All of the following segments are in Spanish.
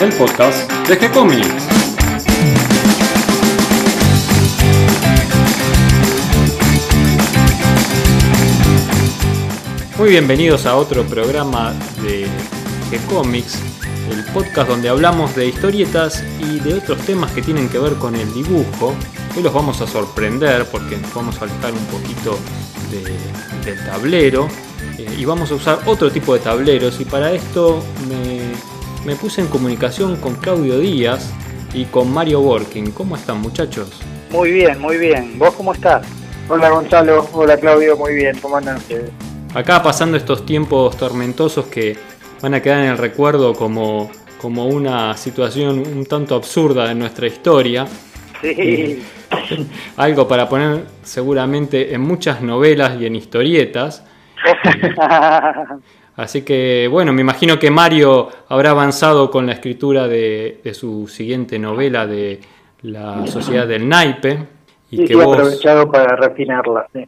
el podcast de G-Comics. Muy bienvenidos a otro programa de G-Comics, el podcast donde hablamos de historietas y de otros temas que tienen que ver con el dibujo. Hoy los vamos a sorprender porque nos vamos a alejar un poquito de- del tablero eh, y vamos a usar otro tipo de tableros y para esto me, me puse en comunicación con Claudio Díaz y con Mario Working. ¿Cómo están muchachos? Muy bien, muy bien. ¿Vos cómo estás? Hola Gonzalo, hola Claudio, muy bien, ¿cómo andan ustedes? Acá pasando estos tiempos tormentosos que van a quedar en el recuerdo como, como una situación un tanto absurda de nuestra historia. Sí, Algo para poner seguramente en muchas novelas y en historietas. Así que bueno, me imagino que Mario habrá avanzado con la escritura de, de su siguiente novela de La Sociedad del Naipe. Y que vos, aprovechado para refinarla. sí.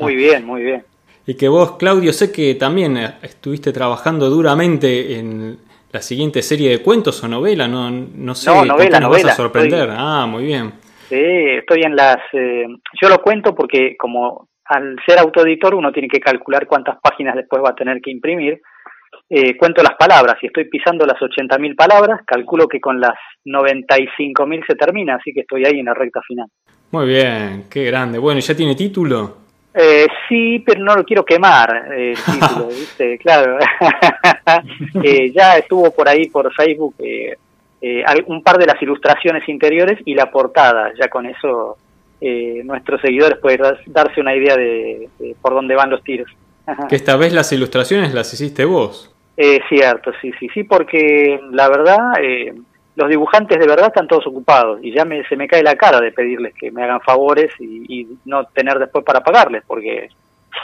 muy bien, muy bien. y que vos, Claudio, sé que también estuviste trabajando duramente en la siguiente serie de cuentos o novela, no, no sé, No, ¿con novela, nos vas a sorprender. estoy- Ah, muy bien. Sí, estoy en las... eh, yo lo cuento porque como al ser autoeditor uno tiene que calcular cuántas páginas después va a tener que imprimir. Eh, cuento las palabras y estoy pisando las 80.000 palabras, calculo que con las 95.000 se termina, así que estoy ahí en la recta final. Muy bien, qué grande. Bueno, ¿ya tiene título? Eh, sí, pero no lo quiero quemar eh, el título, ¿viste? Claro. Eh, ya estuvo por ahí por Facebook eh, un par de las ilustraciones interiores y la portada. Ya con eso eh, nuestros seguidores pueden dar- darse una idea de, de por dónde van los tiros. Que esta vez las ilustraciones las hiciste vos. Eh, cierto, sí, sí, sí, porque la verdad, eh, los dibujantes de verdad están todos ocupados y ya me, se me cae la cara de pedirles que me hagan favores y, y no tener después para pagarles, porque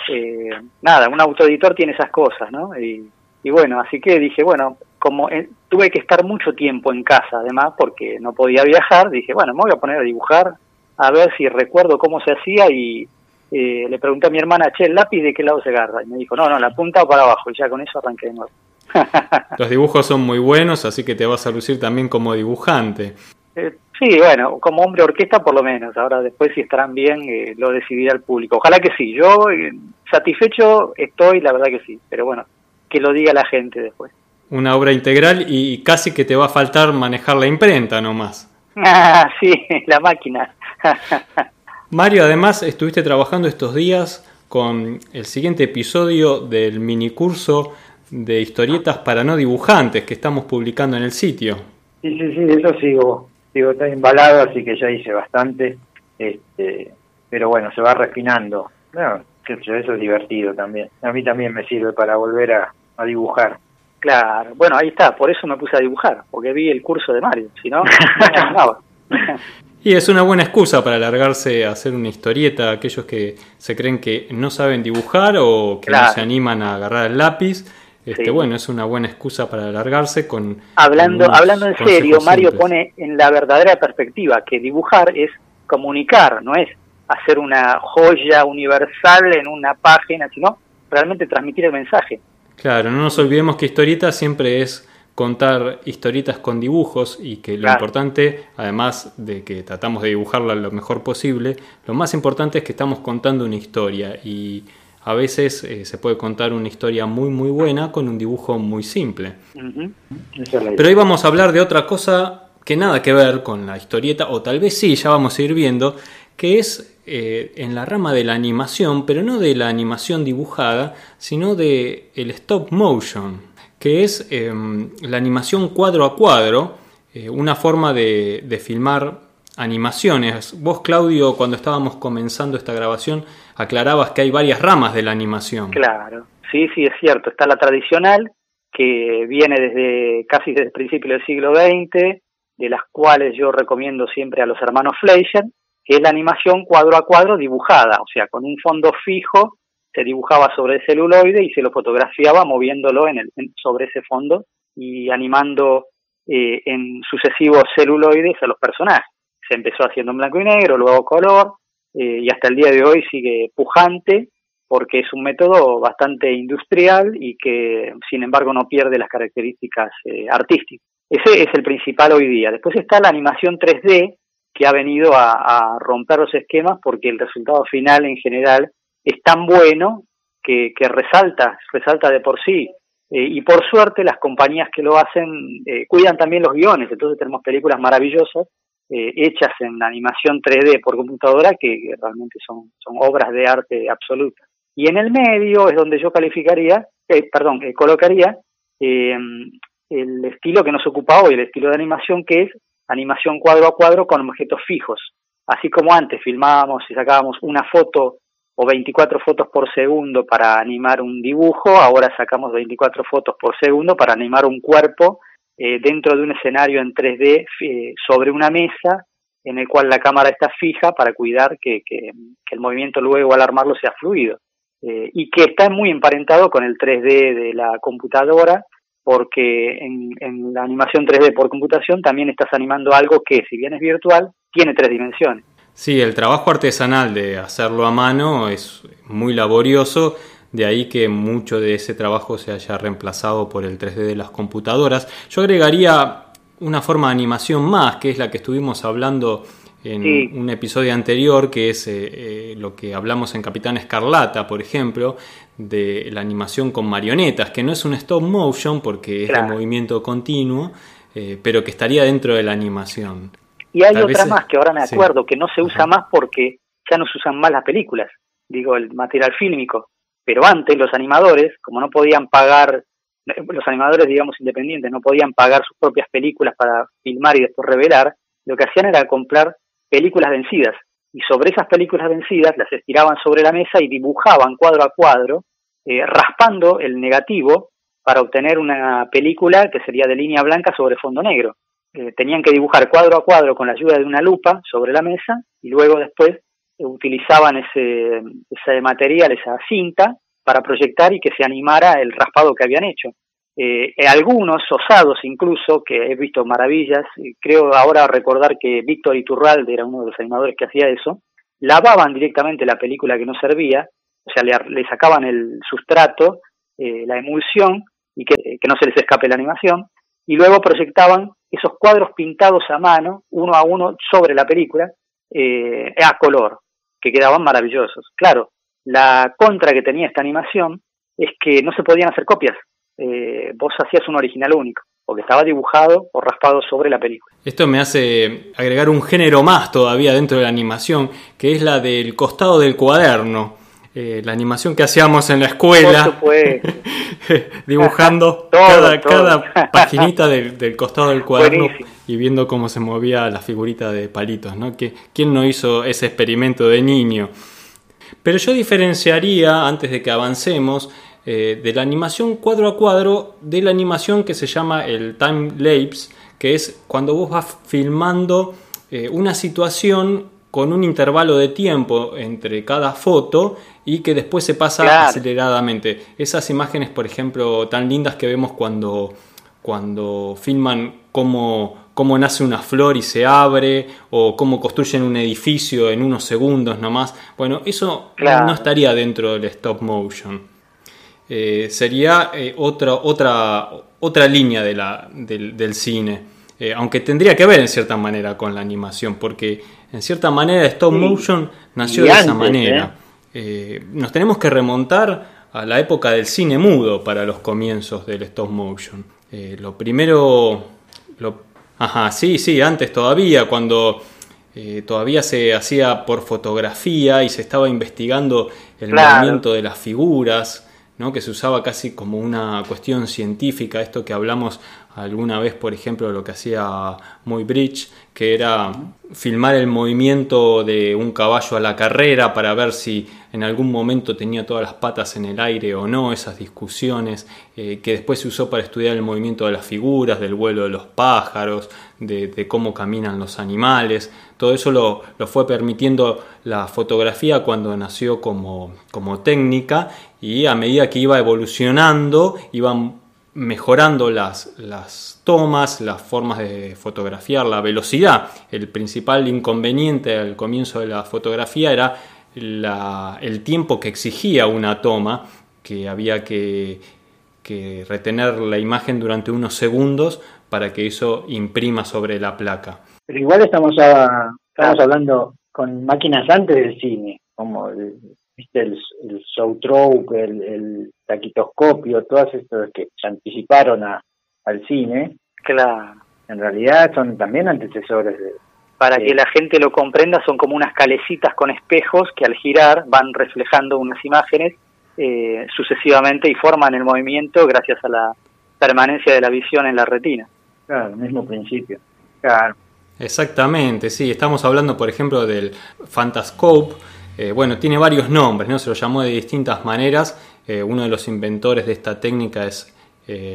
eh, nada, un autoeditor tiene esas cosas, ¿no? Y, y bueno, así que dije, bueno, como eh, tuve que estar mucho tiempo en casa, además, porque no podía viajar, dije, bueno, me voy a poner a dibujar, a ver si recuerdo cómo se hacía y eh, le pregunté a mi hermana, che, ¿el lápiz de qué lado se agarra? Y me dijo, no, no, la punta o para abajo, y ya con eso arranqué de nuevo. Los dibujos son muy buenos, así que te vas a lucir también como dibujante. Eh, sí, bueno, como hombre orquesta por lo menos. Ahora después si estarán bien eh, lo decidirá el público. Ojalá que sí. Yo eh, satisfecho estoy, la verdad que sí. Pero bueno, que lo diga la gente después. Una obra integral y casi que te va a faltar manejar la imprenta nomás. Ah, sí, la máquina. Mario, además estuviste trabajando estos días con el siguiente episodio del minicurso de historietas para no dibujantes que estamos publicando en el sitio. Sí, sí, sí, eso sigo, sigo tan embalado, así que ya hice bastante, este, pero bueno, se va refinando. Bueno, eso es divertido también. A mí también me sirve para volver a, a dibujar. Claro, bueno, ahí está. Por eso me puse a dibujar, porque vi el curso de Mario. Si no, no. Y es una buena excusa para alargarse a hacer una historieta a aquellos que se creen que no saben dibujar o que no se animan a agarrar el lápiz. Este, Sí. Bueno, es una buena excusa para alargarse con... Hablando, hablando en serio, Mario simples. pone en la verdadera perspectiva que dibujar es comunicar, no es hacer una joya universal en una página, sino realmente transmitir el mensaje. Claro, no nos olvidemos que historieta siempre es contar historietas con dibujos y que lo Claro. importante, además de que tratamos de dibujarla lo mejor posible, lo más importante es que estamos contando una historia y a veces eh, se puede contar una historia muy muy buena con un dibujo muy simple. Pero hoy vamos a hablar de otra cosa que nada que ver con la historieta, o tal vez sí, ya vamos a ir viendo, que es eh, en la rama de la animación, pero no de la animación dibujada, sino de el stop motion, que es eh, la animación cuadro a cuadro, eh, una forma de, de filmar animaciones. Vos, Claudio, cuando estábamos comenzando esta grabación, aclarabas que hay varias ramas de la animación. Claro, sí, sí, es cierto. Está la tradicional, que viene desde casi desde el principio del siglo XX, de las cuales yo recomiendo siempre a los hermanos Fleischer, que es la animación cuadro a cuadro dibujada, o sea, con un fondo fijo se dibujaba sobre el celuloide y se lo fotografiaba moviéndolo en el, en- sobre ese fondo y animando eh, en sucesivos celuloides a los personajes. Se empezó haciendo en blanco y negro, luego color, eh, y hasta el día de hoy sigue pujante porque es un método bastante industrial y que sin embargo no pierde las características eh, artísticas. Ese es el principal hoy día. Después está la animación 3D, que ha venido a, romper los esquemas porque el resultado final en general es tan bueno que, resalta, resalta de por sí. Eh, y por suerte las compañías que lo hacen eh, cuidan también los guiones, entonces tenemos películas maravillosas eh, hechas en animación 3D por computadora que, realmente son, son obras de arte absoluta. Y en el medio es donde yo calificaría, perdón, colocaría el estilo que nos ocupa hoy, el estilo de animación que es animación cuadro a cuadro con objetos fijos. Así como antes filmábamos y sacábamos una foto o 24 fotos por segundo para animar un dibujo, ahora sacamos 24 fotos por segundo para animar un cuerpo eh, dentro de un escenario en 3D eh, sobre una mesa en el cual la cámara está fija para cuidar que, el movimiento luego al armarlo sea fluido. Eh, y que está muy emparentado con el 3D de la computadora porque en, la animación 3D por computación también estás animando algo que, si bien es virtual, tiene tres dimensiones. Sí, el trabajo artesanal de hacerlo a mano es muy laborioso, de ahí que mucho de ese trabajo se haya reemplazado por el 3D de las computadoras. Yo agregaría una forma de animación más, que es la que estuvimos hablando en un episodio anterior, que es eh, eh, lo que hablamos en Capitán Escarlata, por ejemplo, de la animación con marionetas, que no es un stop motion porque es de movimiento continuo, eh, pero que estaría dentro de la animación. Y hay otra más que ahora me acuerdo, que no se usa más porque ya no se usan más las películas, digo, el material fílmico. Pero antes los animadores, como no podían pagar, los animadores, digamos, independientes, no podían pagar sus propias películas para filmar y después revelar, lo que hacían era comprar películas vencidas. Y sobre esas películas vencidas las estiraban sobre la mesa y dibujaban cuadro a cuadro, eh, raspando el negativo para obtener una película que sería de línea blanca sobre fondo negro. Eh, tenían que dibujar cuadro a cuadro con la ayuda de una lupa sobre la mesa y luego después eh, utilizaban ese, ese material, esa cinta, para proyectar y que se animara el raspado que habían hecho. Eh, algunos osados incluso, que he visto maravillas, creo ahora recordar que Víctor Iturralde era uno de los animadores que hacía eso, lavaban directamente la película que no servía, o sea, le, sacaban el sustrato, la emulsión, y que, no se les escape la animación, y luego proyectaban esos cuadros pintados a mano, uno a uno, sobre la película, eh, a color, que quedaban maravillosos. Claro, la contra que tenía esta animación es que no se podían hacer copias, eh, vos hacías un original único, porque estaba dibujado o raspado sobre la película. Esto me hace agregar un género más todavía dentro de la animación, que es la del costado del cuaderno. Eh, la animación que hacíamos en la escuela, dibujando cada, cada, paginita del, costado del cuaderno y viendo cómo se movía la figurita de palitos, ¿no? ¿Quién no hizo ese experimento de niño? Pero yo diferenciaría, antes de que avancemos, eh, de la animación cuadro a cuadro de la animación que se llama el time lapse, que es cuando vos vas filmando eh, una situación con un intervalo de tiempo entre cada foto y que después se pasa aceleradamente. Esas imágenes, por ejemplo, tan lindas que vemos cuando, cuando filman cómo, cómo nace una flor y se abre, o cómo construyen un edificio en unos segundos nomás. Bueno, eso no estaría dentro del stop motion. Eh, sería eh, otra, otra, otra línea de la, del, cine. Eh, aunque tendría que ver en cierta manera con la animación, porque en cierta manera stop motion nació de esa manera. nos tenemos que remontar a la época del cine mudo para los comienzos del stop motion. lo primero, lo, ajá, sí, sí, antes todavía, cuando todavía se hacía por fotografía y se estaba investigando el movimiento de las figuras, que se usaba casi como una cuestión científica, esto que hablamos alguna vez, por ejemplo, lo que hacía Muy Bridge, que era filmar el movimiento de un caballo a la carrera para ver si en algún momento tenía todas las patas en el aire o no, esas discusiones, eh, que después se usó para estudiar el movimiento de las figuras, del vuelo de los pájaros, de, cómo caminan los animales. Todo eso lo, fue permitiendo la fotografía cuando nació como, técnica y a medida que iba evolucionando, iban mejorando las, tomas, las formas de fotografiar, la velocidad. El principal inconveniente al comienzo de la fotografía era el tiempo que exigía una toma, que había que retener la imagen durante unos segundos para que eso imprima sobre la placa. Pero igual estamos, estamos hablando con máquinas antes del cine, como el, ¿viste? el, el el, el, taquitoscopio, todas estas que se anticiparon a, al cine. Claro. En realidad son también antecesores de, para que la gente lo comprenda, son como unas calecitas con espejos que al girar van reflejando unas imágenes eh, sucesivamente y forman el movimiento gracias a la permanencia de la visión en la retina. Claro, el mismo principio. Claro. Exactamente, sí. Estamos hablando, por ejemplo, del Fantascope. Eh, bueno, tiene varios nombres, ¿no? Se lo llamó de distintas maneras. Eh, uno de los inventores de esta técnica es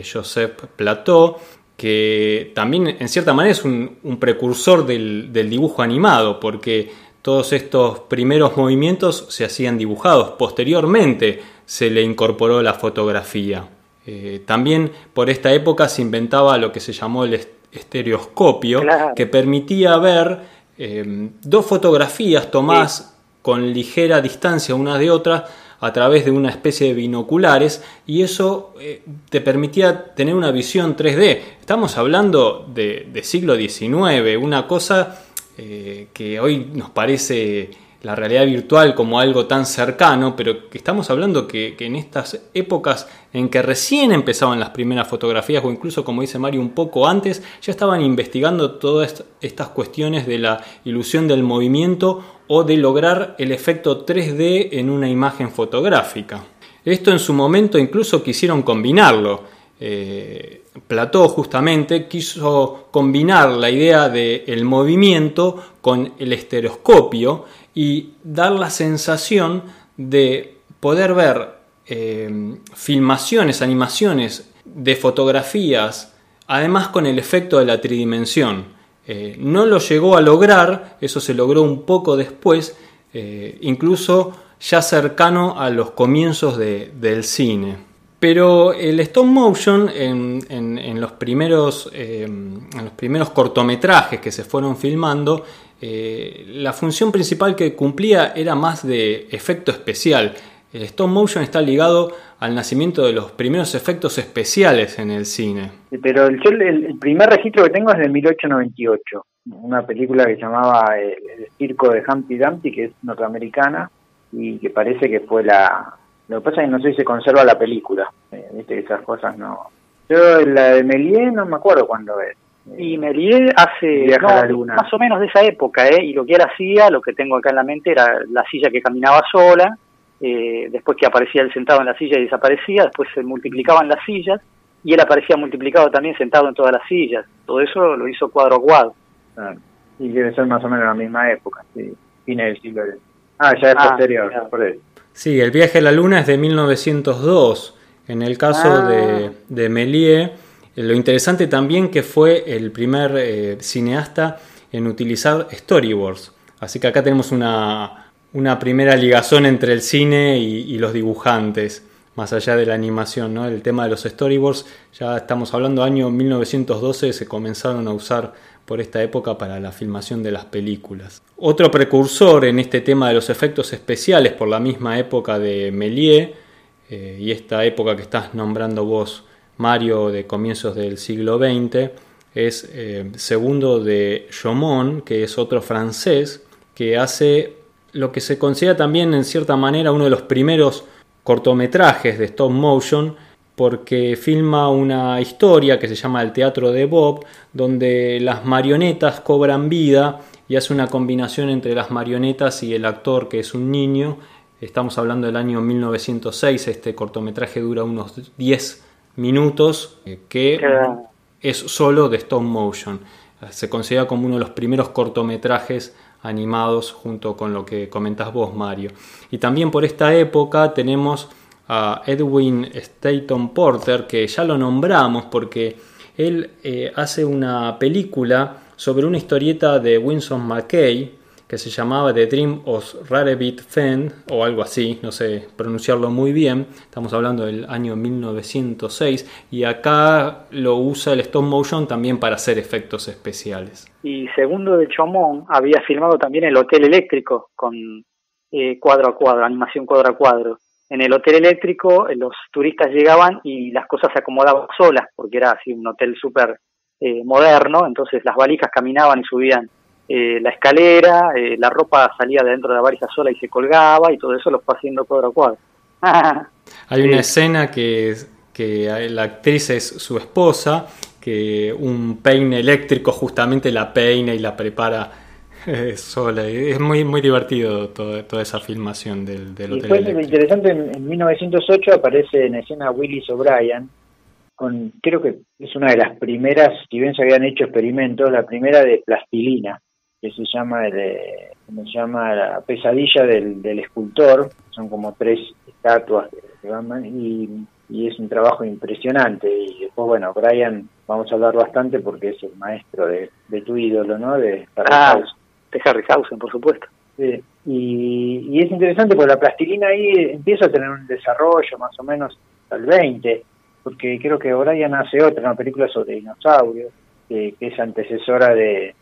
Joseph Plateau que también en cierta manera es un, precursor del, dibujo animado, porque todos estos primeros movimientos se hacían dibujados, posteriormente se le incorporó la fotografía. Eh, también por esta época se inventaba lo que se llamó el estereoscopio, que permitía ver eh, dos fotografías tomadas con ligera distancia una de otra a través de una especie de binoculares y eso eh, te permitía tener una visión 3D. Estamos hablando de, siglo XIX, una cosa eh, que hoy nos parece la realidad virtual como algo tan cercano, pero que estamos hablando que, en estas épocas en que recién empezaban las primeras fotografías, o incluso como dice Mario un poco antes, ya estaban investigando todas estas cuestiones de la ilusión del movimiento o de lograr el efecto 3D en una imagen fotográfica. Esto en su momento incluso quisieron combinarlo. Eh, Plató justamente quiso combinar la idea del movimiento con el estereoscopio y dar la sensación de poder ver eh, filmaciones, animaciones de fotografías, además con el efecto de la tridimensión. Eh, no lo llegó a lograr, eso se logró un poco después, eh, incluso ya cercano a los comienzos del cine. Pero el stop motion en, los primeros, en los primeros cortometrajes que se fueron filmando eh, la función principal que cumplía era más de efecto especial. El stop motion está ligado al nacimiento de los primeros efectos especiales en el cine. Pero el, el, primer registro que tengo es de 1898, una película que llamaba El, circo de Humpty Dumpty, que es norteamericana y que parece que fue la... Lo que pasa es que no sé si se conserva la película, eh, viste esas cosas no... Yo la de Méliès no me acuerdo cuándo es. Y Méliès hace más o menos de esa época, ¿eh? y lo que él hacía, lo que tengo acá en la mente, era la silla que caminaba sola, eh, después que aparecía él sentado en la silla y desaparecía, después se multiplicaban las sillas, y él aparecía multiplicado también sentado en todas las sillas. Todo eso lo hizo cuadro a cuadro. Y debe ser más o menos la misma época, sí. fines del siglo Ah, ya es ah, posterior, Sí, el viaje a la luna es de 1902. En el caso ah. de, de Méliès lo interesante también que fue el primer eh, cineasta en utilizar storyboards. Así que acá tenemos una, primera ligazón entre el cine y, los dibujantes, más allá de la animación. ¿no? El tema de los storyboards, ya estamos hablando año 1912, se comenzaron a usar por esta época para la filmación de las películas. Otro precursor en este tema de los efectos especiales por la misma época de Méliès eh, y esta época que estás nombrando vos, Mario de comienzos del siglo XX, es eh, segundo de Jomon, que es otro francés, que hace lo que se considera también en cierta manera uno de los primeros cortometrajes de stop motion, porque filma una historia que se llama El Teatro de Bob, donde las marionetas cobran vida y hace una combinación entre las marionetas y el actor que es un niño. Estamos hablando del año 1906, este cortometraje dura unos 10 minutos eh, que es solo de stop motion. Se considera como uno de los primeros cortometrajes animados junto con lo que comentás vos, Mario. Y también por esta época tenemos a Edwin Staton Porter, que ya lo nombramos porque él eh, hace una película sobre una historieta de Winston McKay, que se llamaba The Dream of Rarebit Fend o algo así, no sé pronunciarlo muy bien. Estamos hablando del año 1906 y acá lo usa el stop motion también para hacer efectos especiales. Y segundo de Chomón había filmado también el Hotel Eléctrico con eh, cuadro a cuadro, animación cuadro a cuadro. En el hotel eléctrico eh, los turistas llegaban y las cosas se acomodaban solas porque era así un hotel súper eh, moderno, entonces las valijas caminaban y subían eh, la escalera, eh, la ropa salía de dentro de la valija sola y se colgaba y todo eso lo fue haciendo cuadro a cuadro. Hay una escena que, que la actriz es su esposa, que un peine eléctrico justamente la peina y la prepara sola. Es muy muy divertido toda esa filmación del, del hotel. Y fue interesante, en, 1908 aparece en escena Willis O'Brien, con, creo que es una de las primeras, si bien se habían hecho experimentos, la primera de plastilina que se llama, el, se llama la pesadilla del, del escultor, son como tres estatuas y, y, es un trabajo impresionante. Y después, bueno, Brian, vamos a hablar bastante porque es el maestro de, de tu ídolo, ¿no? De Harryhausen. Ah, de Harryhausen, por supuesto. Sí. Y, y es interesante porque la plastilina ahí empieza a tener un desarrollo más o menos al 20, porque creo que Brian hace otra, una película sobre dinosaurios, que, que es antecesora de,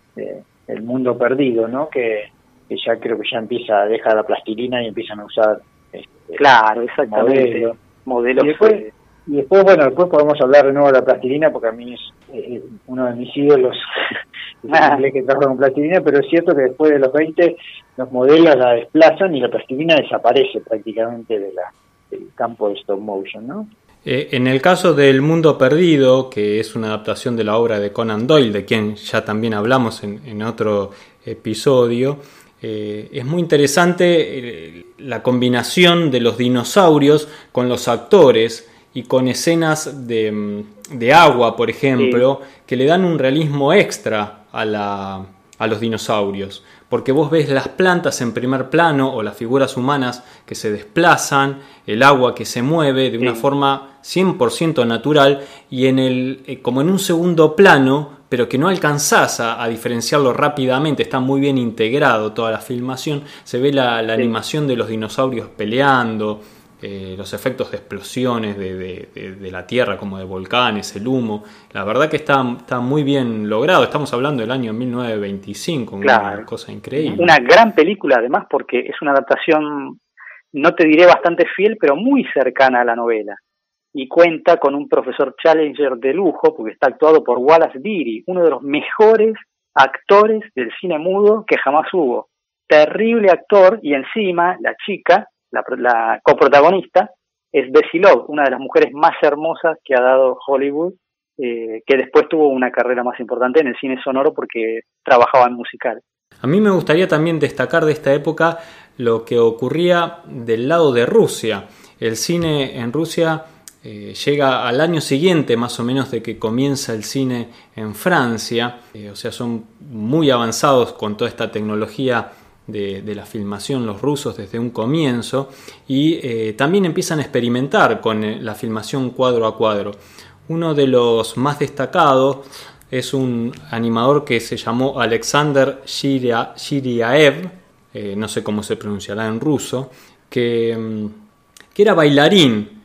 el mundo perdido, ¿no? Que, ya creo que ya empieza, a dejar la plastilina y empiezan a usar este, claro, exactamente. Modelos. y, después, y después, bueno, después podemos hablar de nuevo de la plastilina porque a mí es eh, uno de mis ídolos ah. que trabaja con plastilina, pero es cierto que después de los 20 los modelos la desplazan y la plastilina desaparece prácticamente de la, del campo de stop motion, ¿no? Eh, en el caso del Mundo Perdido, que es una adaptación de la obra de Conan Doyle, de quien ya también hablamos en, otro episodio, eh, es muy interesante eh, la combinación de los dinosaurios con los actores y con escenas de, mm, agua, por ejemplo, que le dan un realismo extra a, la, a los dinosaurios porque vos ves las plantas en primer plano o las figuras humanas que se desplazan, el agua que se mueve de una forma 100% natural y en el, eh, como en un segundo plano, pero que no alcanzás a, diferenciarlo rápidamente, está muy bien integrado toda la filmación, se ve la, animación de los dinosaurios peleando, eh, los efectos de explosiones de, la Tierra, como de volcanes, el humo. La verdad que está, está muy bien logrado. Estamos hablando del año 1925, una cosa increíble. Una gran película, además, porque es una adaptación, no te diré bastante fiel, pero muy cercana a la novela. Y cuenta con un profesor Challenger de lujo, porque está actuado por Wallace Beery, uno de los mejores actores del cine mudo que jamás hubo. Terrible actor, y encima la chica la, coprotagonista, es Bessie Love, una de las mujeres más hermosas que ha dado Hollywood, eh, que después tuvo una carrera más importante en el cine sonoro porque trabajaba en musical. A mí me gustaría también destacar de esta época lo que ocurría del lado de Rusia. El cine en Rusia eh, llega al año siguiente más o menos de que comienza el cine en Francia, eh, o sea, son muy avanzados con toda esta tecnología de, la filmación los rusos desde un comienzo y eh, también empiezan a experimentar con eh, la filmación cuadro a cuadro. Uno de los más destacados es un animador que se llamó Alexander Shiriaev, eh, no sé cómo se pronunciará en ruso, que, mm, que era bailarín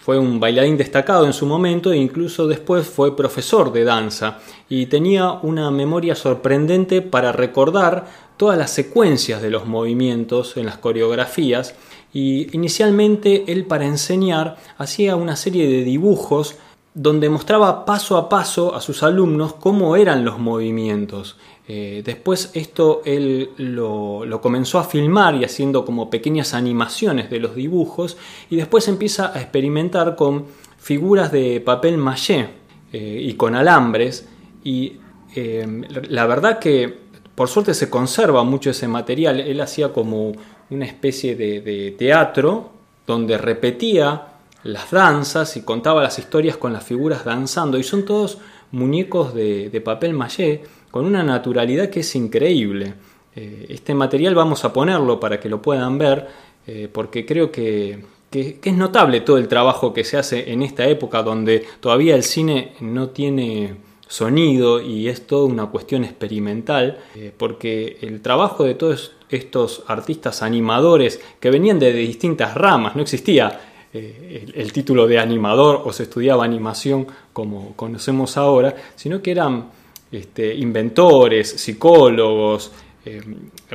fue un bailarín destacado en su momento e incluso después fue profesor de danza y tenía una memoria sorprendente para recordar todas las secuencias de los movimientos en las coreografías y inicialmente él para enseñar hacía una serie de dibujos donde mostraba paso a paso a sus alumnos cómo eran los movimientos. Eh, después esto él lo, comenzó a filmar y haciendo como pequeñas animaciones de los dibujos y después empieza a experimentar con figuras de papel maché eh, y con alambres y eh, la verdad que por suerte se conserva mucho ese material. Él hacía como una especie de, teatro donde repetía las danzas y contaba las historias con las figuras danzando. Y son todos muñecos de, papel maché con una naturalidad que es increíble. Eh, este material vamos a ponerlo para que lo puedan ver eh, porque creo que, que, es notable todo el trabajo que se hace en esta época donde todavía el cine no tiene sonido y es toda una cuestión experimental, eh, porque el trabajo de todos estos artistas animadores que venían de, distintas ramas, no existía eh, el, título de animador o se estudiaba animación como conocemos ahora, sino que eran este, inventores, psicólogos, eh,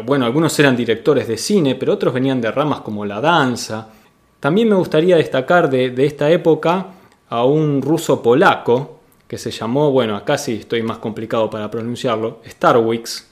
bueno, algunos eran directores de cine, pero otros venían de ramas como la danza. También me gustaría destacar de, de esta época a un ruso polaco, que se llamó, bueno, acá sí estoy más complicado para pronunciarlo, Starwix.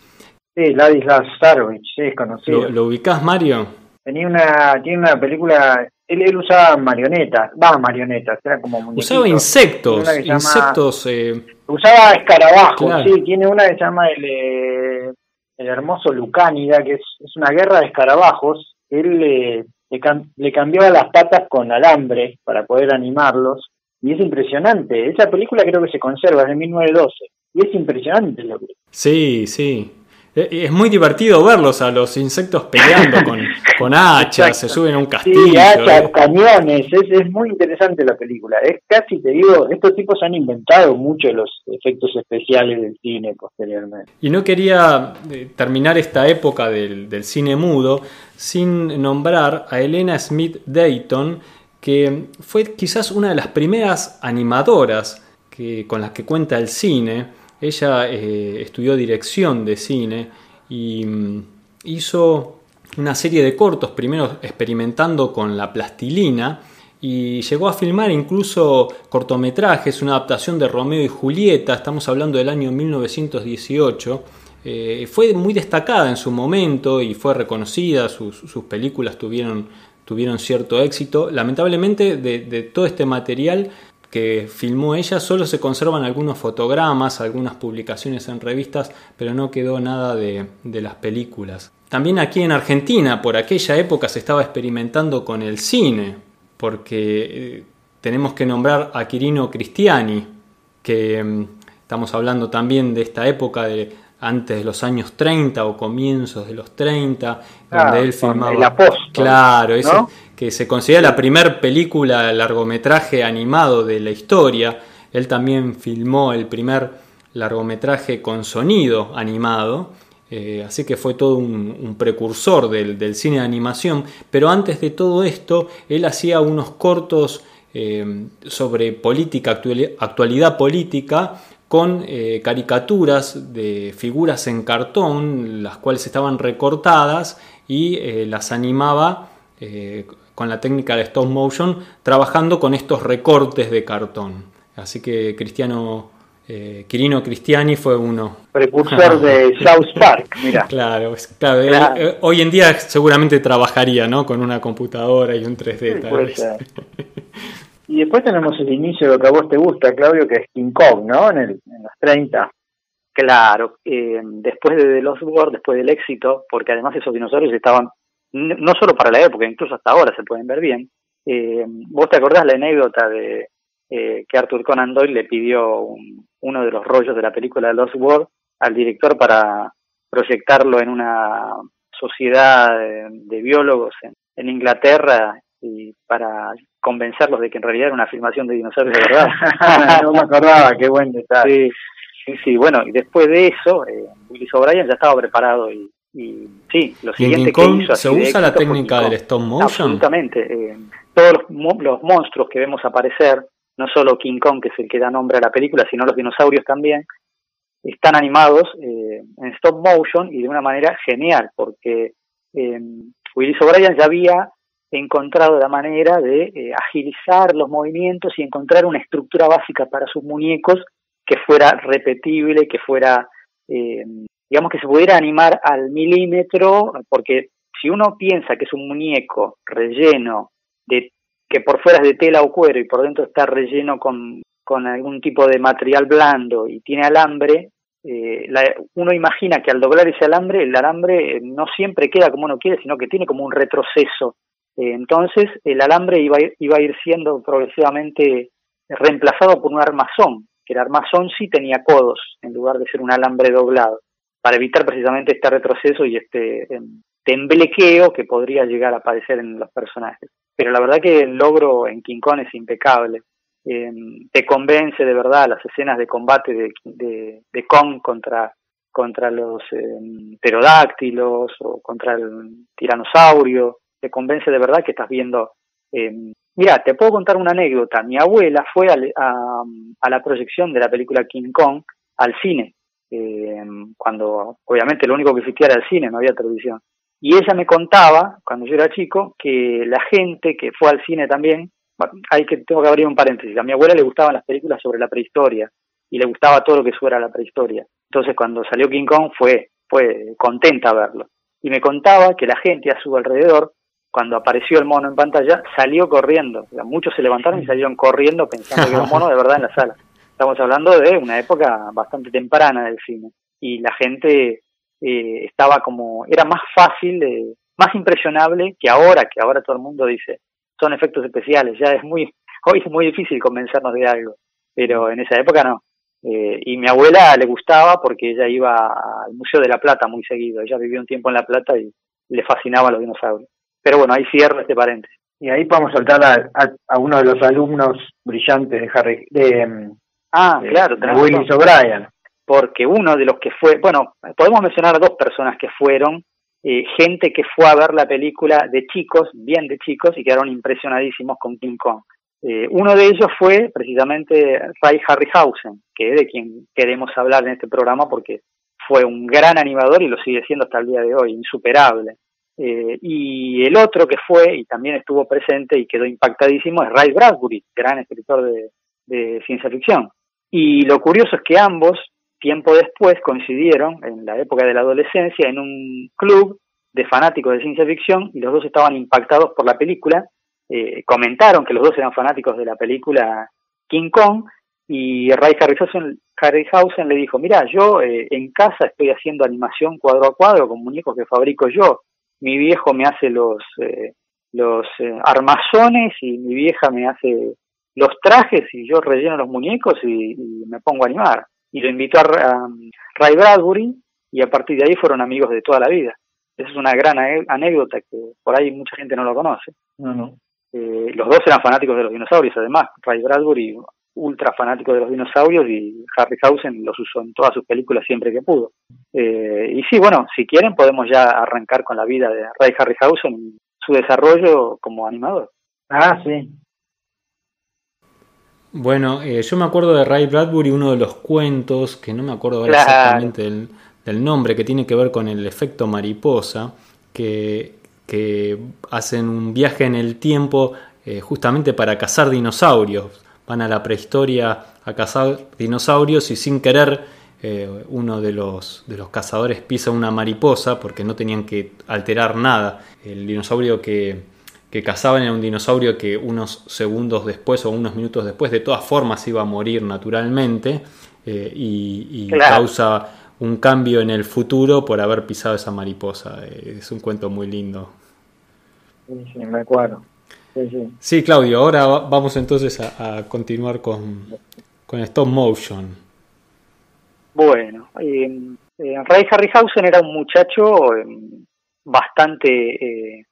Sí, Ladislas Starwix, sí, es conocido. ¿Lo, ¿Lo, ubicás, Mario? Tenía una, tiene una película, él, él usaba marionetas, va, marionetas, era como Usaba insectos, insectos... Eh... Usaba escarabajos, claro. sí, tiene una que se llama el, eh, el hermoso Lucánida, que es, es, una guerra de escarabajos, él eh, le, cam le cambiaba las patas con alambre para poder animarlos, y es impresionante. Esa película creo que se conserva, es de 1912. Y es impresionante lo que... Sí, sí. Es muy divertido verlos a los insectos peleando con, con hachas, se suben a un castillo. Sí, hachas, ¿eh? cañones, es, es, muy interesante la película. Es casi, te digo, estos tipos han inventado mucho los efectos especiales del cine posteriormente. Y no quería eh, terminar esta época del, del cine mudo sin nombrar a Elena Smith Dayton, que fue quizás una de las primeras animadoras que, con las que cuenta el cine. Ella eh, estudió dirección de cine y mm, hizo una serie de cortos, primero experimentando con la plastilina, y llegó a filmar incluso cortometrajes, una adaptación de Romeo y Julieta, estamos hablando del año 1918. Eh, fue muy destacada en su momento y fue reconocida, sus, sus películas tuvieron tuvieron cierto éxito. Lamentablemente de, todo este material que filmó ella solo se conservan algunos fotogramas, algunas publicaciones en revistas, pero no quedó nada de, las películas. También aquí en Argentina, por aquella época se estaba experimentando con el cine, porque eh, tenemos que nombrar a Quirino Cristiani, que eh, estamos hablando también de esta época de, antes de los años 30 o comienzos de los 30, claro, donde él filmaba. El apóstol, claro, ese, ¿no? que se considera la primer película largometraje animado de la historia. Él también filmó el primer largometraje con sonido animado. Eh, así que fue todo un, un precursor del, del, cine de animación. Pero antes de todo esto, él hacía unos cortos eh, sobre política, actualidad política, con eh, caricaturas de figuras en cartón, las cuales estaban recortadas y eh, las animaba eh, con la técnica de stop motion, trabajando con estos recortes de cartón. Así que Cristiano, Quirino Cristiani fue uno. Precursor de South Park, mira. Claro, claro, claro. Él, hoy en día seguramente trabajaría ¿no? con una computadora y un 3D. Sí, tal vez. Y después tenemos el inicio de lo que a vos te gusta, Claudio, que es King Kong, ¿no? En, el, en los 30. Claro, eh, después de The Lost World, después del éxito, porque además esos dinosaurios estaban, no solo para la época, incluso hasta ahora se pueden ver bien. Eh, ¿Vos te acordás la anécdota de eh, que Arthur Conan Doyle le pidió un, uno de los rollos de la película The Lost World al director para proyectarlo en una sociedad de, biólogos en Inglaterra y para convencerlos de que en realidad era una filmación de dinosaurios de verdad. no me acordaba, qué buen detalle. Sí, sí, sí, bueno, y después de eso, eh, Willis O'Brien ya estaba preparado y, y sí, lo siguiente que hizo ¿Se usa la técnica del stop motion? Absolutamente. Eh, todos los, los monstruos que vemos aparecer, no solo King Kong, que es el que da nombre a la película, sino los dinosaurios también, están animados eh, en stop motion y de una manera genial, porque eh, Willis O'Brien ya había encontrado la manera de eh, agilizar los movimientos y encontrar una estructura básica para sus muñecos que fuera repetible, que fuera, eh, digamos que se pudiera animar al milímetro, porque si uno piensa que es un muñeco relleno de que por fuera es de tela o cuero y por dentro está relleno con, con algún tipo de material blando y tiene alambre, eh, uno imagina que al doblar ese alambre, el alambre no siempre queda como uno quiere, sino que tiene como un retroceso entonces el alambre iba a, ir, iba a ir siendo progresivamente reemplazado por un armazón, que el armazón sí tenía codos en lugar de ser un alambre doblado, para evitar precisamente este retroceso y este temblequeo que podría llegar a aparecer en los personajes. Pero la verdad que el logro en King Kong es impecable. Eh, te convence de verdad las escenas de combate de, de, de Kong contra, contra los eh, pterodáctilos o contra el tiranosaurio te convence de verdad que estás viendo. Eh, mira, te puedo contar una anécdota. Mi abuela fue al, a, a, la proyección de la película King Kong al cine, eh, cuando obviamente lo único que existía era el cine, no había televisión. Y ella me contaba, cuando yo era chico, que la gente que fue al cine también, hay que tengo que abrir un paréntesis, a mi abuela le gustaban las películas sobre la prehistoria, y le gustaba todo lo que fuera la prehistoria. Entonces cuando salió King Kong fue, fue contenta verlo. Y me contaba que la gente a su alrededor, cuando apareció el mono en pantalla, salió corriendo. muchos se levantaron y salieron corriendo pensando que era un mono de verdad en la sala. Estamos hablando de una época bastante temprana del cine. Y la gente eh, estaba como, era más fácil, eh, más impresionable que ahora, que ahora todo el mundo dice, son efectos especiales, ya es muy, hoy es muy difícil convencernos de algo, pero en esa época no. Eh, y mi abuela le gustaba porque ella iba al Museo de la Plata muy seguido, ella vivió un tiempo en La Plata y le fascinaban los dinosaurios. Pero bueno, ahí cierro este paréntesis. Y ahí podemos saltar a, a, uno de los alumnos brillantes de Harry, de, ah, claro, de Willis O'Brien. Porque uno de los que fue, bueno, podemos mencionar a dos personas que fueron, eh, gente que fue a ver la película de chicos, bien de chicos, y quedaron impresionadísimos con King Kong. Eh, uno de ellos fue precisamente Ray Harryhausen, que es de quien queremos hablar en este programa porque fue un gran animador y lo sigue siendo hasta el día de hoy, insuperable. Eh, y el otro que fue y también estuvo presente y quedó impactadísimo es Ray Bradbury, gran escritor de, ciencia ficción. Y lo curioso es que ambos, tiempo después, coincidieron en la época de la adolescencia en un club de fanáticos de ciencia ficción y los dos estaban impactados por la película eh, comentaron que los dos eran fanáticos de la película King Kong y Ray Harryhausen, Harryhausen le dijo, mira, yo eh, en casa estoy haciendo animación cuadro a cuadro con muñecos que fabrico yo. Mi viejo me hace los, eh, los armazones y mi vieja me hace los trajes y yo relleno los muñecos y, me pongo a animar. Y lo invitó a, a, Ray Bradbury y a partir de ahí fueron amigos de toda la vida. Esa es una gran anécdota que por ahí mucha gente no lo conoce. No, no. Eh, los dos eran fanáticos de los dinosaurios, además. Ray Bradbury, ultra fanático de los dinosaurios, y Harryhausen los usó en todas sus películas siempre que pudo. Eh, y sí, bueno, si quieren podemos ya arrancar con la vida de Ray Harryhausen y su desarrollo como animador. Ah, sí. Bueno, eh, yo me acuerdo de Ray Bradbury, uno de los cuentos, que no me acuerdo exactamente del, del nombre, que tiene que ver con el efecto mariposa, que que hacen un viaje en el tiempo eh, justamente para cazar dinosaurios. Van a la prehistoria a cazar dinosaurios y sin querer eh, uno de los, de los cazadores pisa una mariposa porque no tenían que alterar nada. El dinosaurio que, que cazaban era un dinosaurio que unos segundos después o unos minutos después de todas formas iba a morir naturalmente eh, y, causa un cambio en el futuro por haber pisado esa mariposa. Es un cuento muy lindo. Sí, me acuerdo. Sí, Claudio, ahora vamos entonces a, continuar con, con stop motion. Bueno, eh, eh, Ray Harryhausen era un muchacho eh, bastante eh,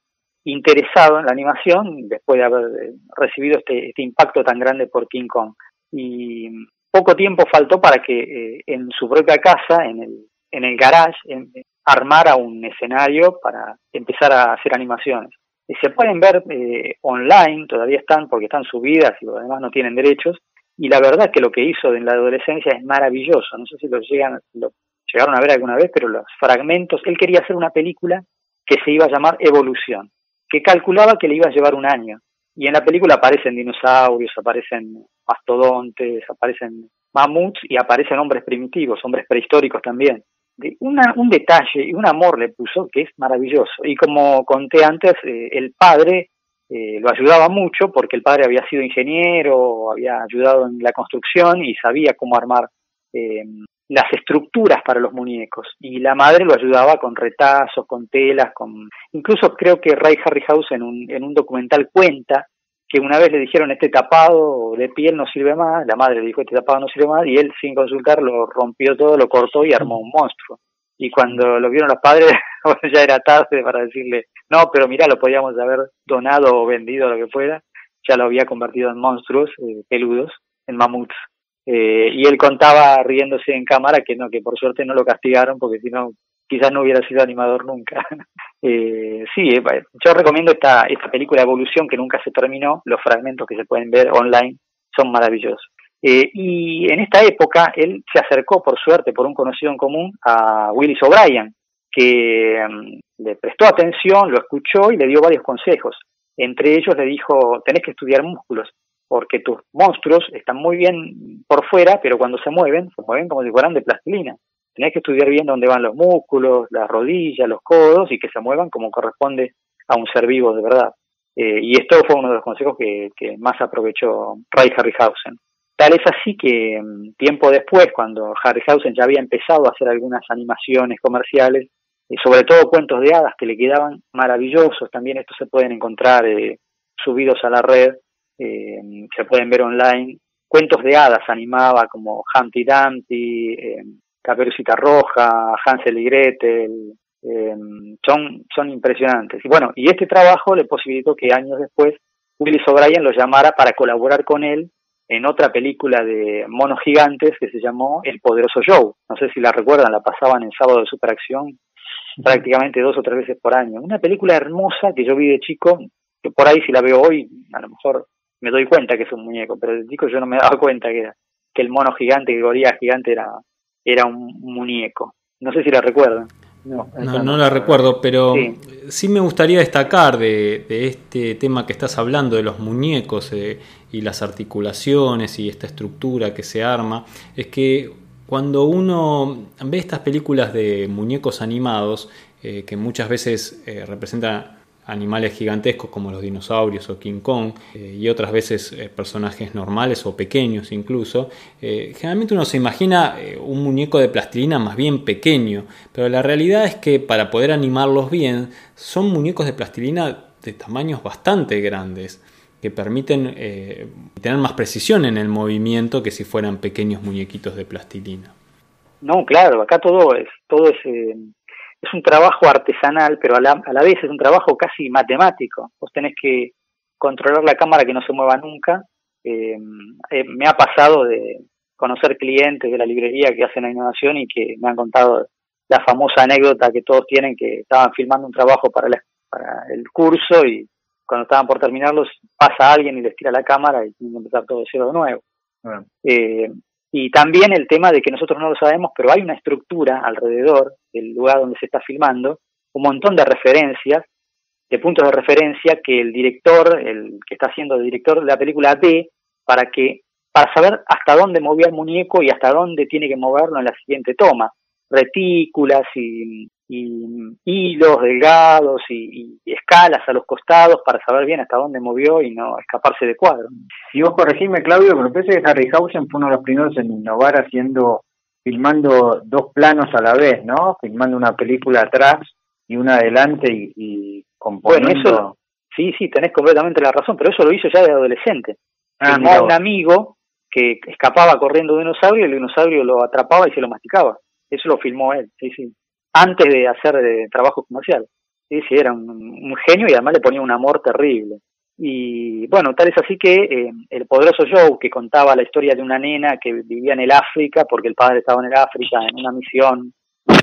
interesado en la animación después de haber recibido este, este impacto tan grande por King Kong. Y poco tiempo faltó para que en su propia casa, en el, en el garage, armara un escenario para empezar a hacer animaciones se pueden ver eh, online, todavía están porque están subidas y además no tienen derechos, y la verdad que lo que hizo en la adolescencia es maravilloso, no sé si lo, llegan, lo llegaron a ver alguna vez, pero los fragmentos, él quería hacer una película que se iba a llamar Evolución, que calculaba que le iba a llevar un año, y en la película aparecen dinosaurios, aparecen mastodontes, aparecen mamuts y aparecen hombres primitivos, hombres prehistóricos también de una, un detalle y un amor le puso que es maravilloso. Y como conté antes, eh, el padre eh, lo ayudaba mucho porque el padre había sido ingeniero, había ayudado en la construcción y sabía cómo armar eh, las estructuras para los muñecos. Y la madre lo ayudaba con retazos, con telas, con... Incluso creo que Ray Harryhausen en un, en un documental cuenta que una vez le dijeron este tapado de piel no sirve más, la madre le dijo este tapado no sirve más y él sin consultar lo rompió todo, lo cortó y armó un monstruo. Y cuando lo vieron los padres, ya era tarde para decirle, no, pero mira, lo podíamos haber donado o vendido, lo que fuera, ya lo había convertido en monstruos eh, peludos, en mamuts. Eh, y él contaba riéndose en cámara que no, que por suerte no lo castigaron porque si no quizás no hubiera sido animador nunca. eh, sí, eh, yo recomiendo esta, esta película Evolución que nunca se terminó, los fragmentos que se pueden ver online son maravillosos. Eh, y en esta época él se acercó, por suerte, por un conocido en común, a Willis O'Brien, que mm, le prestó atención, lo escuchó y le dio varios consejos. Entre ellos le dijo, tenés que estudiar músculos. porque tus monstruos están muy bien por fuera, pero cuando se mueven, se mueven como si fueran de plastilina. Tenés que estudiar bien dónde van los músculos, las rodillas, los codos y que se muevan como corresponde a un ser vivo de verdad. Eh, y esto fue uno de los consejos que, más aprovechó Ray Harryhausen. Tal es así que mm, tiempo después, cuando Harryhausen ya había empezado a hacer algunas animaciones comerciales, y sobre todo cuentos de hadas que le quedaban maravillosos, también estos se pueden encontrar eh, subidos a la red, eh, se pueden ver online, cuentos de hadas animaba como Humpty Dumpty, eh, Caperucita Roja, Hansel y Gretel, eh, son, son impresionantes. Y bueno, y este trabajo le posibilitó que años después Willis O'Brien lo llamara para colaborar con él en otra película de monos gigantes que se llamó El Poderoso Joe. No sé si la recuerdan, la pasaban en sábado de superacción prácticamente dos o tres veces por año. Una película hermosa que yo vi de chico, que por ahí si la veo hoy, a lo mejor me doy cuenta que es un muñeco, pero de chico yo no me daba cuenta que, que el mono gigante, que gorila gigante era, era un muñeco. No sé si la recuerdan. No, no, la recuerdo, pero sí. me gustaría destacar de, este tema que estás hablando, de los muñecos eh, y las articulaciones y esta estructura que se arma, es que cuando uno ve estas películas de muñecos animados, eh, que muchas veces eh, representan animales gigantescos como los dinosaurios o King Kong eh, y otras veces eh, personajes normales o pequeños incluso, eh, generalmente uno se imagina un muñeco de plastilina más bien pequeño, pero la realidad es que para poder animarlos bien son muñecos de plastilina de tamaños bastante grandes que permiten tener más precisión en el movimiento que si fueran pequeños muñequitos de plastilina. No, claro, acá todo es, todo es es un trabajo artesanal, pero a la, a la vez es un trabajo casi matemático. Vos tenés que controlar la cámara que no se mueva nunca. Eh, eh, me ha pasado de conocer clientes de la librería que hacen animación y que me han contado la famosa anécdota que todos tienen que estaban filmando un trabajo para, para el curso y cuando estaban por terminarlos pasa alguien y les tira la cámara y tienen que empezar todo de cero de nuevo. Eh, y también el tema de que nosotros no lo sabemos, pero hay una estructura alrededor del lugar donde se está filmando, un montón de referencias, de puntos de referencia que el director, el que está haciendo el director de la película ve para que para saber hasta dónde movía el muñeco y hasta dónde tiene que moverlo en la siguiente toma. Retículas y y hilos delgados y, escalas a los costados para saber bien hasta dónde movió y no escaparse de cuadro. Y vos corregime, Claudio, pero parece que Harryhausen fue uno de los primeros en innovar haciendo, filmando dos planos a la vez, ¿no? Filmando una película atrás y una adelante y, y componiendo. Bueno, eso, sí, sí, tenés completamente la razón, pero eso lo hizo ya de adolescente. Ah, un amigo que escapaba corriendo de un dinosaurio y el dinosaurio lo atrapaba y se lo masticaba. Eso lo filmó él, sí, sí antes de hacer de trabajo comercial. Sí, era un, genio y además le ponía un amor terrible. Y bueno, tal es así que eh, el poderoso Joe, que contaba la historia de una nena que vivía en el África, porque el padre estaba en el África en una misión,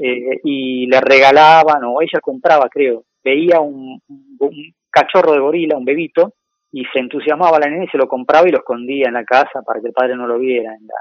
eh, y le regalaban, o ella compraba, creo, veía un, un, cachorro de gorila, un bebito, y se entusiasmaba la nena y se lo compraba y lo escondía en la casa para que el padre no lo viera en la,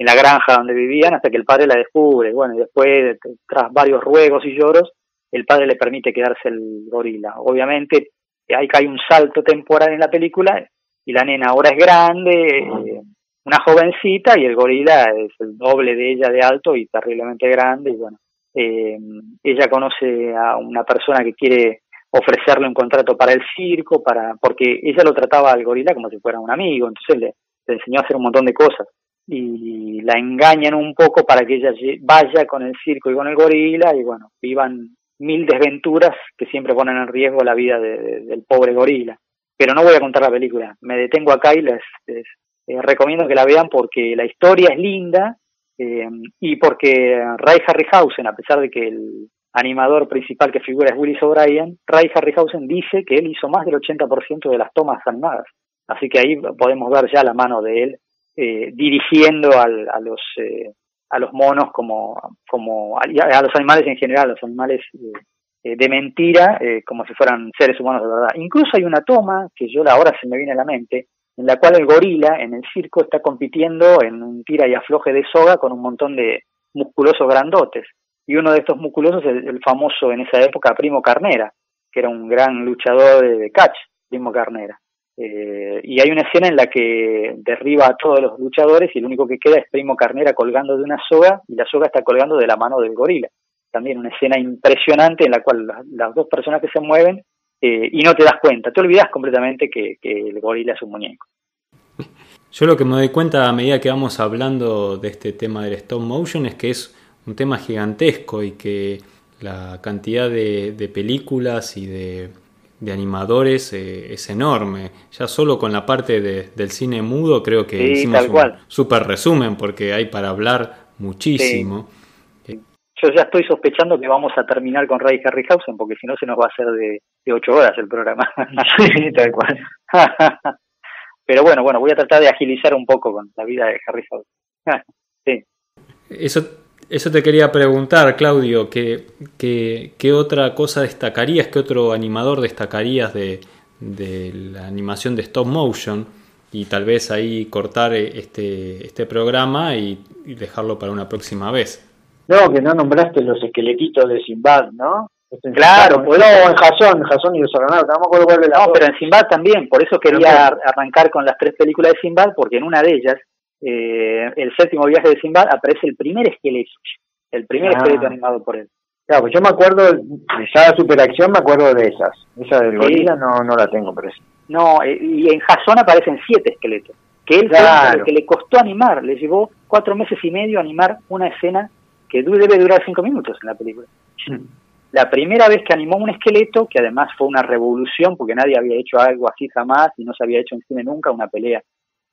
en la granja donde vivían hasta que el padre la descubre. Bueno, y después, tras varios ruegos y lloros, el padre le permite quedarse el gorila. Obviamente, hay que hay un salto temporal en la película y la nena ahora es grande, eh, una jovencita, y el gorila es el doble de ella de alto y terriblemente grande. Y bueno, eh, ella conoce a una persona que quiere ofrecerle un contrato para el circo, para porque ella lo trataba al gorila como si fuera un amigo, entonces le, le enseñó a hacer un montón de cosas y la engañan un poco para que ella vaya con el circo y con el gorila y bueno, vivan mil desventuras que siempre ponen en riesgo la vida del pobre gorila. Pero no voy a contar la película, me detengo acá y les, recomiendo que la vean porque la historia es linda eh, y porque Ray Harryhausen, a pesar de que el animador principal que figura es Willis O'Brien, Ray Harryhausen dice que él hizo más del 80% de las tomas animadas. Así que ahí podemos ver ya la mano de él eh, dirigiendo al, a los eh, a los monos como como a, los animales en general, los animales eh, de mentira, como si fueran seres humanos de verdad. Incluso hay una toma que yo ahora se me viene a la mente, en la cual el gorila en el circo está compitiendo en un tira y afloje de soga con un montón de musculosos grandotes. Y uno de estos musculosos es el, famoso en esa época Primo Carnera, que era un gran luchador de catch, Primo Carnera. Eh, y hay una escena en la que derriba a todos los luchadores y el único que queda es Primo Carnera colgando de una soga y la soga está colgando de la mano del gorila. También una escena impresionante en la cual las, dos personas que se mueven eh, y no te das cuenta, te olvidas completamente que, que el gorila es un muñeco. Yo lo que me doy cuenta a medida que vamos hablando de este tema del stop motion es que es un tema gigantesco y que la cantidad de, películas y de, animadores eh, es enorme. Ya solo con la parte del cine mudo creo que hicimos un super resumen porque hay para hablar muchísimo. Yo ya estoy sospechando que vamos a terminar con Ray Harryhausen porque si no se nos va a hacer de, de ocho horas el programa. sí, tal cual. Pero bueno, bueno, voy a tratar de agilizar un poco con la vida de Harryhausen. sí. Eso eso te quería preguntar, Claudio, ¿qué, qué, otra cosa destacarías, qué otro animador destacarías de, la animación de stop motion? Y tal vez ahí cortar este, este programa y, dejarlo para una próxima vez. No, que no nombraste los esqueletitos de Simbad, ¿no? claro, pues, no, en Jason, Jason y los no me acuerdo cuál No, pero en Simbad también, por eso quería arrancar con las tres películas de Simbad, porque en una de ellas eh, el séptimo viaje de Sinbad aparece el primer esqueleto, el primer ah. esqueleto animado por él. Claro, pues yo me acuerdo de esa superacción, me acuerdo de esas. Esa del gorila no, no la tengo presente. No, eh, y en Jason aparecen siete esqueletos. Que él claro. que le costó animar, le llevó cuatro meses y medio animar una escena que debe durar cinco minutos en la película. La primera vez que animó un esqueleto, que además fue una revolución, porque nadie había hecho algo así jamás y no se había hecho en cine nunca, una pelea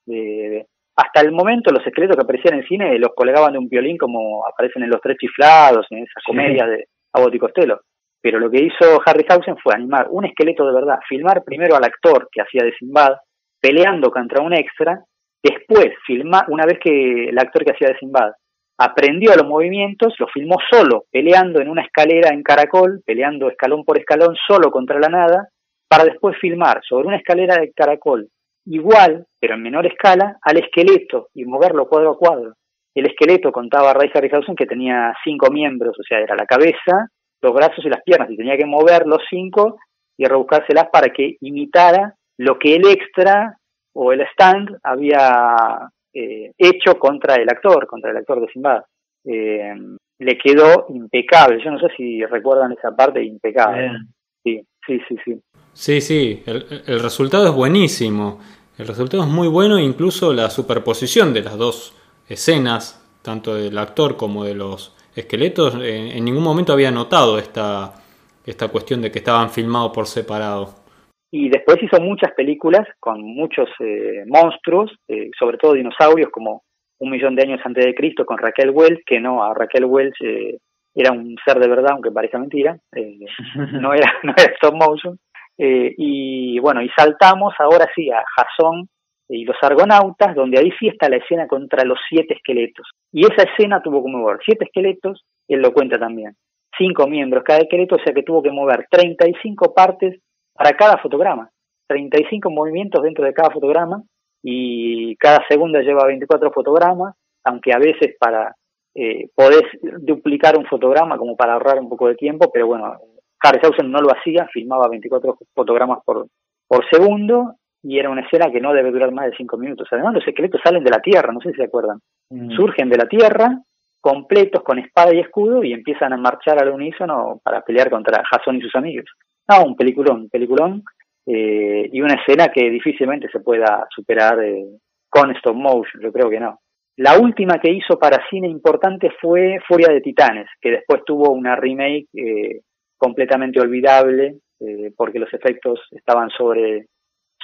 de, hasta el momento los esqueletos que aparecían en cine los colgaban de un violín como aparecen en Los Tres Chiflados, en esas comedias de Abbott y Costello. Pero lo que hizo Harryhausen fue animar un esqueleto de verdad, filmar primero al actor que hacía de Simbad, peleando contra un extra, después filmar, una vez que el actor que hacía de Simbad aprendió los movimientos, lo filmó solo, peleando en una escalera en caracol, peleando escalón por escalón solo contra la nada, para después filmar sobre una escalera de caracol igual, pero en menor escala, al esqueleto y moverlo cuadro a cuadro. El esqueleto contaba Ray Harryhausen que tenía cinco miembros, o sea, era la cabeza, los brazos y las piernas, y tenía que mover los cinco y rebuscárselas para que imitara lo que el extra o el stand había eh, hecho contra el actor, contra el actor de Simbad. Eh, le quedó impecable. Yo no sé si recuerdan esa parte impecable. Sí, sí, sí, sí. Sí, sí, el resultado es buenísimo. El resultado es muy bueno, incluso la superposición de las dos escenas, tanto del actor como de los esqueletos, en, ningún momento había notado esta, esta cuestión de que estaban filmados por separado. Y después hizo muchas películas con muchos eh, monstruos, eh, sobre todo dinosaurios, como Un millón de años antes de Cristo con Raquel Welch, que no, a Raquel Welch eh, era un ser de verdad, aunque parezca mentira, no, era, no era stop motion. Eh, y bueno, y saltamos ahora sí a Jasón y los argonautas, donde ahí sí está la escena contra los siete esqueletos. Y esa escena tuvo que mover siete esqueletos, él lo cuenta también, cinco miembros cada esqueleto, o sea que tuvo que mover 35 partes para cada fotograma, 35 movimientos dentro de cada fotograma, y cada segunda lleva 24 fotogramas, aunque a veces para eh, podés duplicar un fotograma como para ahorrar un poco de tiempo, pero bueno, Harryhausen no lo hacía, filmaba 24 fotogramas por, por segundo y era una escena que no debe durar más de 5 minutos. Además, los esqueletos salen de la tierra, no sé si se acuerdan. Mm. Surgen de la tierra, completos con espada y escudo y empiezan a marchar al unísono para pelear contra Jason y sus amigos. Ah, un peliculón, un peliculón. Eh, y una escena que difícilmente se pueda superar eh, con stop motion, yo creo que no. La última que hizo para cine importante fue Furia de Titanes, que después tuvo una remake eh, completamente olvidable eh, porque los efectos estaban sobre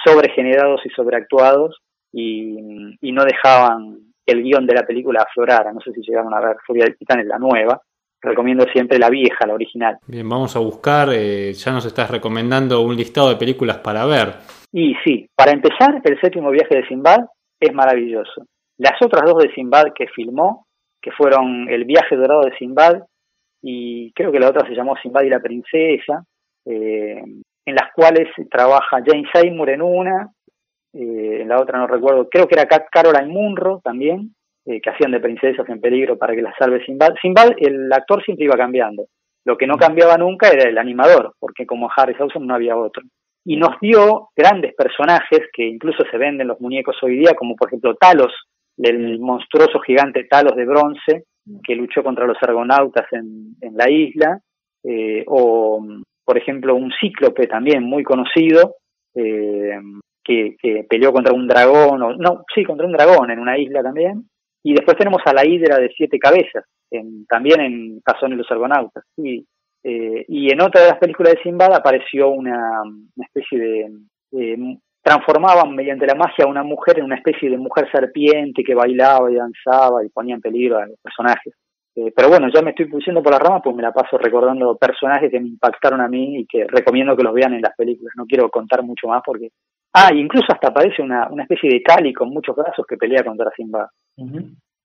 sobregenerados y sobreactuados y, y no dejaban que el guion de la película aflorara. No sé si llegaron a ver Furia de Titanes, la nueva. Recomiendo siempre la vieja, la original. Bien, vamos a buscar, eh, ya nos estás recomendando un listado de películas para ver. Y sí, para empezar, el séptimo viaje de Simbad es maravilloso. Las otras dos de Simbad que filmó, que fueron El viaje dorado de Simbad y creo que la otra se llamó Sinbad y la princesa, eh, en las cuales trabaja Jane Seymour en una, eh, en la otra no recuerdo, creo que era Caroline Munro también, eh, que hacían de princesas en peligro para que las salve Sinbad. Sinbad, el actor siempre iba cambiando. Lo que no cambiaba nunca era el animador, porque como Harry Harryhausen no había otro. y nos dio grandes personajes que incluso se venden los muñecos hoy día, como por ejemplo Talos, el monstruoso gigante Talos de bronce, que luchó contra los argonautas en, en la isla, eh, o por ejemplo un cíclope también muy conocido, eh, que, que, peleó contra un dragón, o, no, sí, contra un dragón en una isla también, y después tenemos a la hidra de siete cabezas, en, también en Cazón y los argonautas, sí. Eh, y en otra de las películas de Simbad apareció una, una especie de, eh, transformaban mediante la magia a una mujer en una especie de mujer serpiente que bailaba y danzaba y ponía en peligro a los personajes. Eh, pero bueno, ya me estoy pusiendo por la rama, pues me la paso recordando personajes que me impactaron a mí y que recomiendo que los vean en las películas. No quiero contar mucho más porque... Ah, incluso hasta aparece una, una especie de Cali con muchos brazos que pelea contra Simba.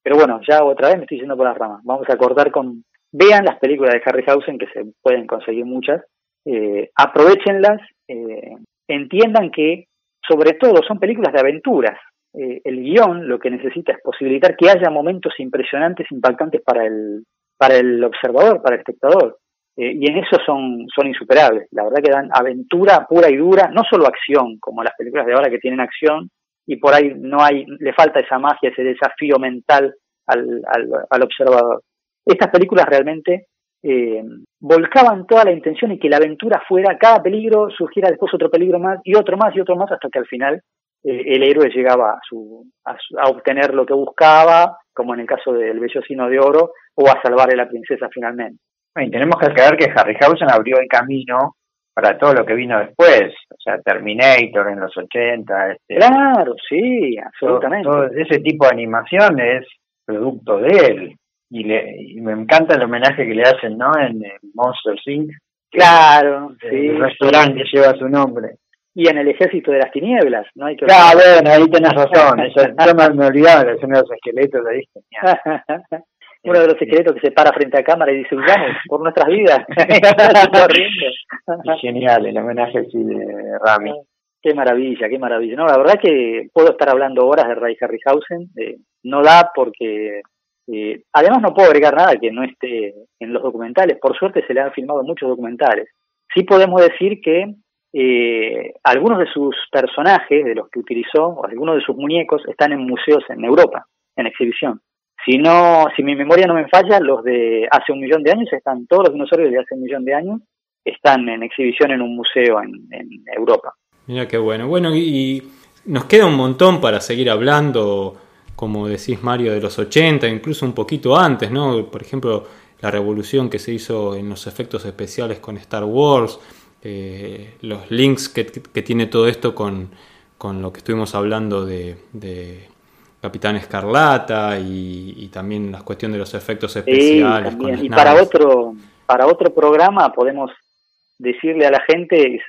Pero bueno, ya otra vez me estoy yendo por la rama. Vamos a acordar con... Vean las películas de Harryhausen, que se pueden conseguir muchas. Eh, aprovechenlas. Eh, entiendan que sobre todo son películas de aventuras. Eh, el guion lo que necesita es posibilitar que haya momentos impresionantes, impactantes para el, para el observador, para el espectador. Eh, y en eso son, son insuperables. La verdad que dan aventura pura y dura, no solo acción, como las películas de ahora que tienen acción, y por ahí no hay, le falta esa magia, ese desafío mental al, al, al observador. Estas películas realmente eh, volcaban toda la intención y que la aventura fuera, cada peligro surgiera después otro peligro más y otro más y otro más hasta que al final eh, el héroe llegaba a, su, a, a, obtener lo que buscaba, como en el caso del Bellocino de Oro, o a salvar a la princesa finalmente. Y tenemos que aclarar que Harryhausen abrió el camino para todo lo que vino después, o sea, Terminator en los 80. Este, claro, sí, absolutamente. Todo, todo ese tipo de animación es producto de él y, le, y me encanta el homenaje que le hacen, ¿no? En, en Monster Inc. Claro, el, sí. El restaurante lleva su nombre. Y en el Ejército de las Tinieblas, ¿no? Hay que claro, bueno, ahí tenés razón. Eso, yo me, me olvidaba de los esqueletos ahí. Uno de los esqueletos que se para frente a cámara y dice, huyamos por nuestras vidas. Genial, el homenaje sí de Rami. Qué maravilla, qué maravilla. No, la verdad que puedo estar hablando horas de Ray Harryhausen. Eh, no da porque eh, además no puedo agregar nada que no esté en los documentales. Por suerte se le han filmado muchos documentales. Sí podemos decir que eh, algunos de sus personajes, de los que utilizó, o algunos de sus muñecos, están en museos en Europa, en exhibición. Si no, si mi memoria no me falla, los de hace un millón de años están, todos los dinosaurios de hace un millón de años están en exhibición en un museo en, Europa. Mira qué bueno. Bueno, y nos queda un montón para seguir hablando como decís Mario, de los 80, incluso un poquito antes, ¿no? Por ejemplo, la revolución que se hizo en los efectos especiales con Star Wars, eh, los links que, que, tiene todo esto con, con, lo que estuvimos hablando de, de Capitán Escarlata y, y, también la cuestión de los efectos especiales. Sí, con y para otro, para otro programa podemos decirle a la gente,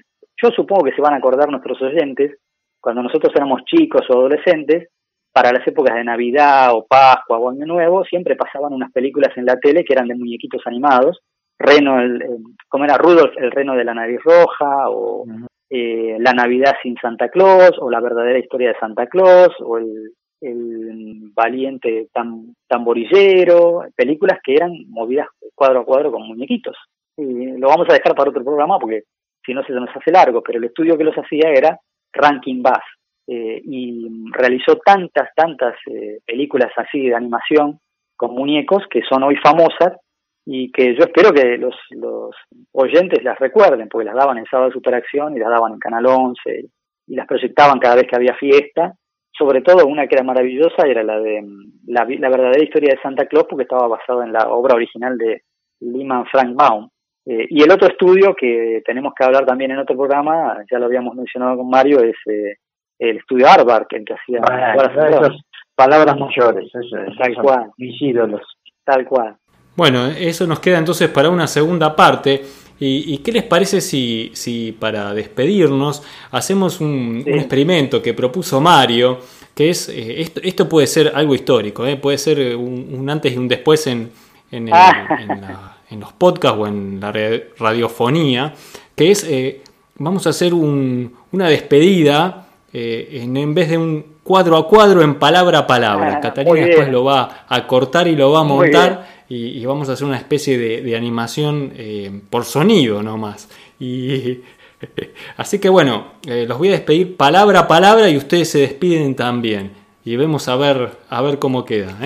yo supongo que se van a acordar nuestros oyentes, cuando nosotros éramos chicos o adolescentes, para las épocas de Navidad o Pascua o Año Nuevo, siempre pasaban unas películas en la tele que eran de muñequitos animados. Reno, el, el, como era Rudolf, el reno de la nariz roja, o uh -huh. eh, La Navidad sin Santa Claus, o La verdadera historia de Santa Claus, o El, el valiente tam, tamborillero, películas que eran movidas cuadro a cuadro con muñequitos. Y lo vamos a dejar para otro programa porque si no se nos hace largo, pero el estudio que los hacía era Rankin Bass, eh, y realizó tantas, tantas eh, películas así de animación con muñecos que son hoy famosas y que yo espero que los, los oyentes las recuerden, porque las daban en Sábado de Superacción y las daban en Canal 11 y las proyectaban cada vez que había fiesta. Sobre todo una que era maravillosa era la de la, la verdadera historia de Santa Claus, porque estaba basada en la obra original de Lehman Frank Baum. Eh, y el otro estudio que tenemos que hablar también en otro programa, ya lo habíamos mencionado con Mario, es eh, el estudio Harvard, el que hacía bueno, esas palabras mayores, eso, tal cual. mis ídolos. Tal cual. Bueno, eso nos queda entonces para una segunda parte. ¿Y, y qué les parece si, si para despedirnos hacemos un, sí. un, experimento que propuso Mario? Que es, eh, esto, esto, puede ser algo histórico, ¿eh? puede ser un, un, antes y un después en, en, el, ah. en, la, en, los podcasts o en la radiofonía, que es, eh, vamos a hacer un, una despedida eh, en, en, vez de un cuadro a cuadro en palabra a palabra. Ah, Catalina después lo va a cortar y lo va a montar y, y, vamos a hacer una especie de, de animación eh, por sonido nomás. Y Así que bueno, eh, los voy a despedir palabra a palabra y ustedes se despiden también. Y vemos a ver, a ver cómo queda.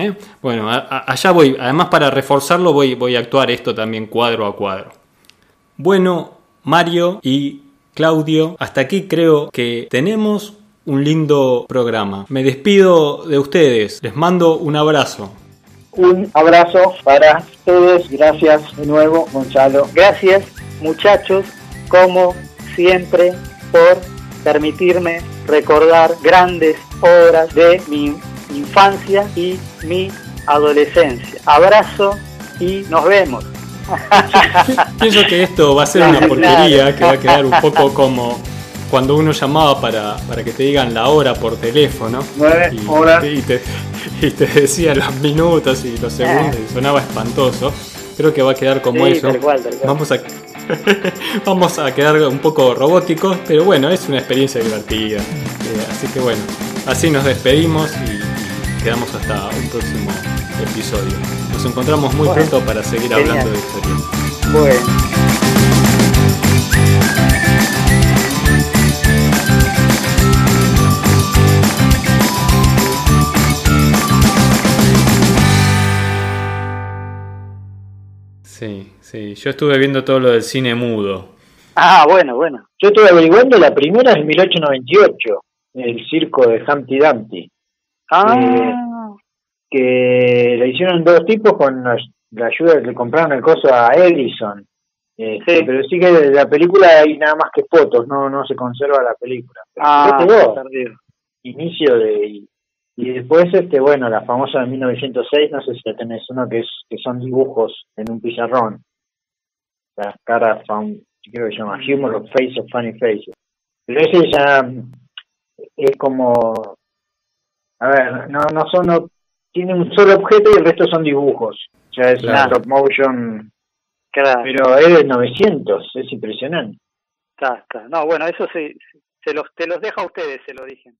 Bueno, allá voy. Además, para reforzarlo, voy, voy a actuar esto también cuadro a cuadro. Bueno, Mario y Claudio, hasta aquí creo que tenemos un lindo programa. Me despido de ustedes. Les mando un abrazo. Un abrazo para todos. Gracias de nuevo, Gonzalo. Gracias, muchachos, como siempre, por permitirme recordar grandes obras de mi infancia y mi adolescencia. Abrazo y nos vemos. Pienso que esto va a ser una porquería, que va a quedar un poco como cuando uno llamaba para, para que te digan la hora por teléfono. y, horas. Y te, y te decía los minutos y los segundos y sonaba espantoso. Creo que va a quedar como eso. Vamos a vamos a quedar un poco robóticos, pero bueno, es una experiencia divertida. Eh, así que bueno, así nos despedimos y, quedamos hasta un próximo episodio. Nos encontramos muy pronto para seguir hablando de historia. Bueno. Sí, sí. Yo estuve viendo todo lo del cine mudo. Ah, bueno, bueno. Yo estuve averiguando, la primera es 1898, el circo de Humpty Dumpty. Ah. Eh, que le hicieron dos tipos con la, ayuda, le compraron el coso a Edison. Eh, sí. Pero sí que de la película hay nada más que fotos, no no se conserva la película. ah, inicio de y después, este bueno, la famosa de 1906, no sé si la tenés uno que es que son dibujos en un pizarrón. Las caras, creo que se llama Humor of Face of Funny Faces. Pero ese ya es como, a ver, no, no son, tiene un solo objeto y el resto son dibujos. Ya es una stop motion, pero es de 900, es impresionante. Está, está. No, bueno, eso sí, se los, te los deja a ustedes, se lo dije.